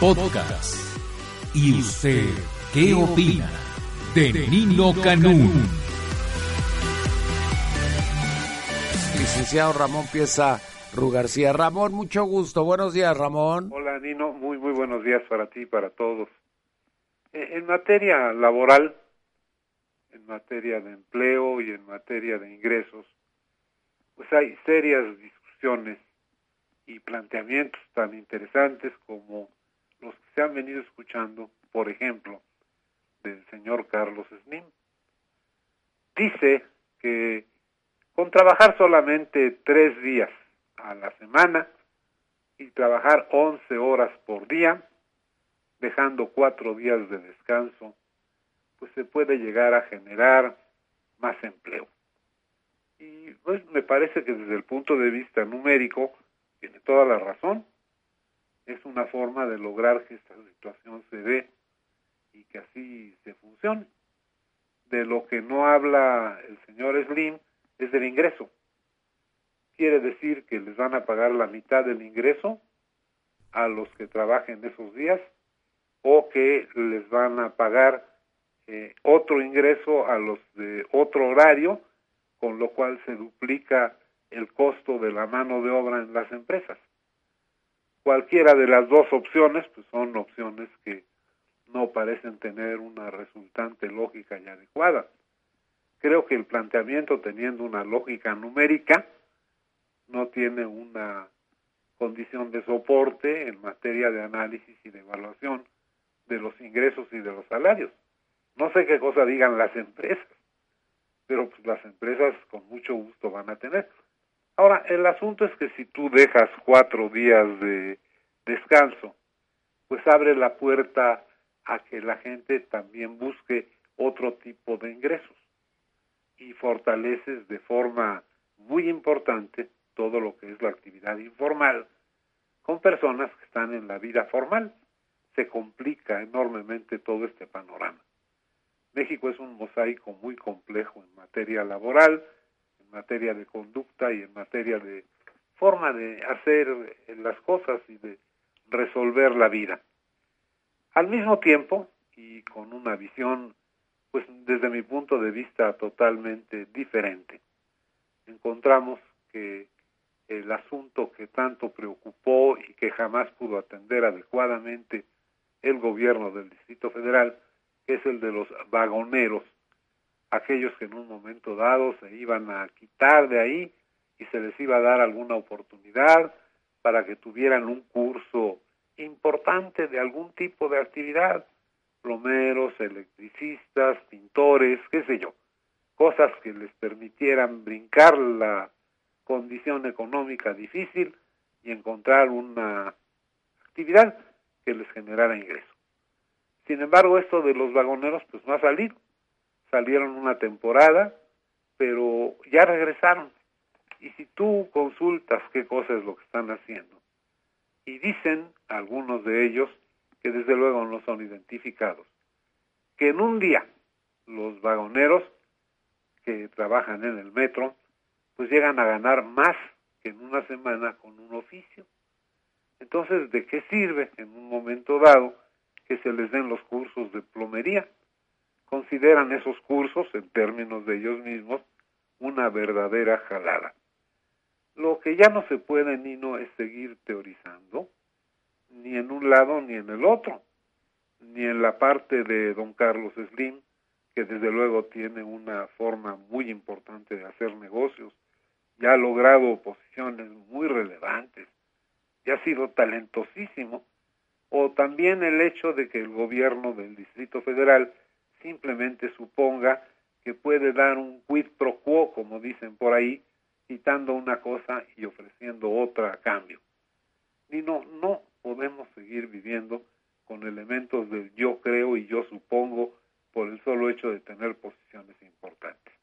Podcast. ¿Y usted qué opina de Nino Canún? Licenciado Ramón Pieza Rugarcía. Ramón, mucho gusto. Buenos días, Ramón. Hola, Nino. Muy, muy buenos días para ti y para todos. Eh, En materia laboral, en materia de empleo y en materia de ingresos, pues hay serias discusiones y planteamientos tan interesantes como han venido escuchando, por ejemplo, del señor Carlos Slim. Dice que con trabajar solamente tres días a la semana y trabajar 11 horas por día, dejando cuatro días de descanso, pues se puede llegar a generar más empleo. Y pues me parece que desde el punto de vista numérico tiene toda la razón. Es una forma de lograr que esta situación se dé y que así se funcione. De lo que no habla el señor Slim es del ingreso. Quiere decir que les van a pagar la mitad del ingreso a los que trabajen esos días o que les van a pagar eh, otro ingreso a los de otro horario, con lo cual se duplica el costo de la mano de obra en las empresas. Cualquiera de las dos opciones, pues son opciones que no parecen tener una resultante lógica y adecuada. Creo que el planteamiento, teniendo una lógica numérica, no tiene una condición de soporte en materia de análisis y de evaluación de los ingresos y de los salarios. No sé qué cosa digan las empresas, pero pues las empresas con mucho gusto van a tener. Ahora, el asunto es que si tú dejas cuatro días de descanso, pues abre la puerta a que la gente también busque otro tipo de ingresos y fortaleces de forma muy importante todo lo que es la actividad informal con personas que están en la vida formal. Se complica enormemente todo este panorama. México es un mosaico muy complejo en materia laboral, materia de conducta y en materia de forma de hacer las cosas y de resolver la vida. Al mismo tiempo, y con una visión, pues desde mi punto de vista totalmente diferente, encontramos que el asunto que tanto preocupó y que jamás pudo atender adecuadamente el gobierno del Distrito Federal, es el de los vagoneros, aquellos que en un momento dado se iban a quitar de ahí y se les iba a dar alguna oportunidad para que tuvieran un curso importante de algún tipo de actividad, plomeros, electricistas, pintores, qué sé yo, cosas que les permitieran brincar la condición económica difícil y encontrar una actividad que les generara ingreso. Sin embargo, esto de los vagoneros pues no ha salido. Salieron una temporada, pero ya regresaron. Y si tú consultas qué cosa es lo que están haciendo, y dicen algunos de ellos, que desde luego no son identificados, que en un día los vagoneros que trabajan en el metro, pues llegan a ganar más que en una semana con un oficio. Entonces, ¿de qué sirve en un momento dado que se les den los cursos de plomería? Consideran esos cursos, en términos de ellos mismos, una verdadera jalada. Lo que ya no se puede, Nino, es seguir teorizando, ni en un lado ni en el otro, ni en la parte de don Carlos Slim, que desde luego tiene una forma muy importante de hacer negocios, ya ha logrado posiciones muy relevantes, y ha sido talentosísimo, o también el hecho de que el gobierno del Distrito Federal simplemente suponga que puede dar un quid pro quo, como dicen por ahí, quitando una cosa y ofreciendo otra a cambio. Y no, no podemos seguir viviendo con elementos del yo creo y yo supongo por el solo hecho de tener posiciones importantes.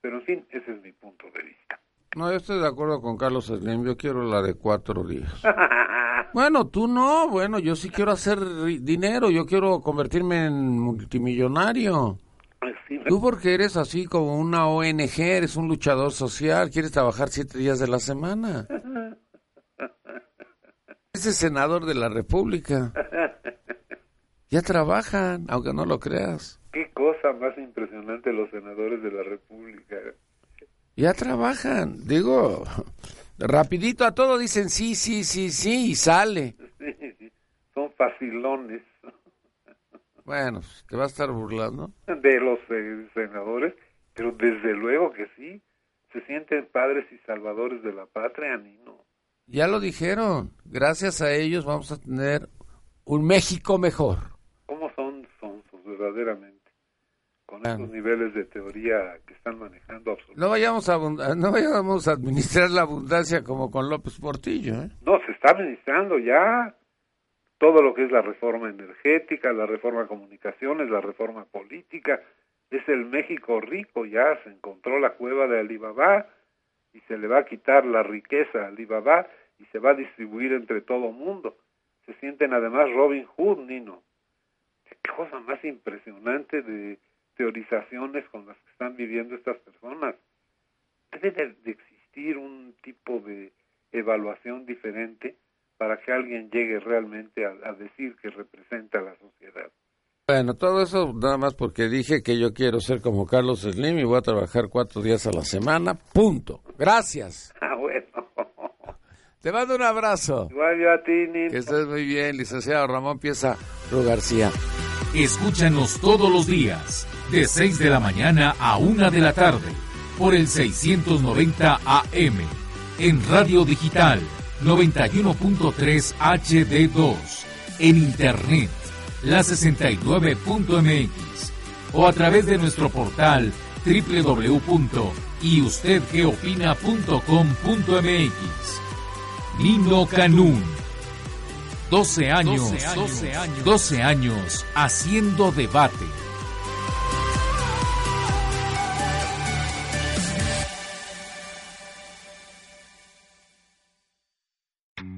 Pero en fin, ese es mi punto de vista. No, yo estoy de acuerdo con Carlos Slim, yo quiero la de cuatro días. bueno, tú no, bueno, yo sí quiero hacer dinero, yo quiero convertirme en multimillonario. Tú porque eres así como una ONG, eres un luchador social, quieres trabajar siete días de la semana. Ese senador de la República. Ya trabajan, aunque no lo creas. Qué cosa más impresionante los senadores de la República. Ya trabajan, digo, rapidito a todo dicen sí, sí, sí, sí y sale. Son facilones. Bueno, ¿te vas a estar burlando? De los eh, senadores, pero desde luego que sí. Se sienten padres y salvadores de la patria, ni no. Ya lo dijeron. Gracias a ellos vamos a tener un México mejor. ¿Cómo son sonsos, verdaderamente? Con esos niveles de teoría que están manejando absolutamente. No vayamos a, no vayamos a administrar la abundancia como con López Portillo, ¿eh? No, se está administrando ya todo lo que es la reforma energética, la reforma comunicaciones, la reforma política, es el México rico, ya se encontró la cueva de Alibaba y se le va a quitar la riqueza a Alibaba y se va a distribuir entre todo mundo. Se sienten además Robin Hood, Nino. Qué cosa más impresionante de teorizaciones con las que están viviendo estas personas. Debe de existir un tipo de evaluación diferente para que alguien llegue realmente a, decir que representa a la sociedad. Bueno, todo eso nada más porque dije que yo quiero ser como Carlos Slim y voy a trabajar cuatro días a la semana, punto. Gracias. Ah, bueno. Te mando un abrazo. Igual yo a ti, Que estés muy bien, licenciado Ramón Pieza Ru García. Escúchanos todos los días, de 6 de la mañana a 1 de la tarde, por el 690 AM, en Radio Digital 91.3 HD2, en Internet, la 69.mx, o a través de nuestro portal www.yustedqueopina.com.mx. Nino Canún. 12 años, 12 años, 12 años haciendo debate.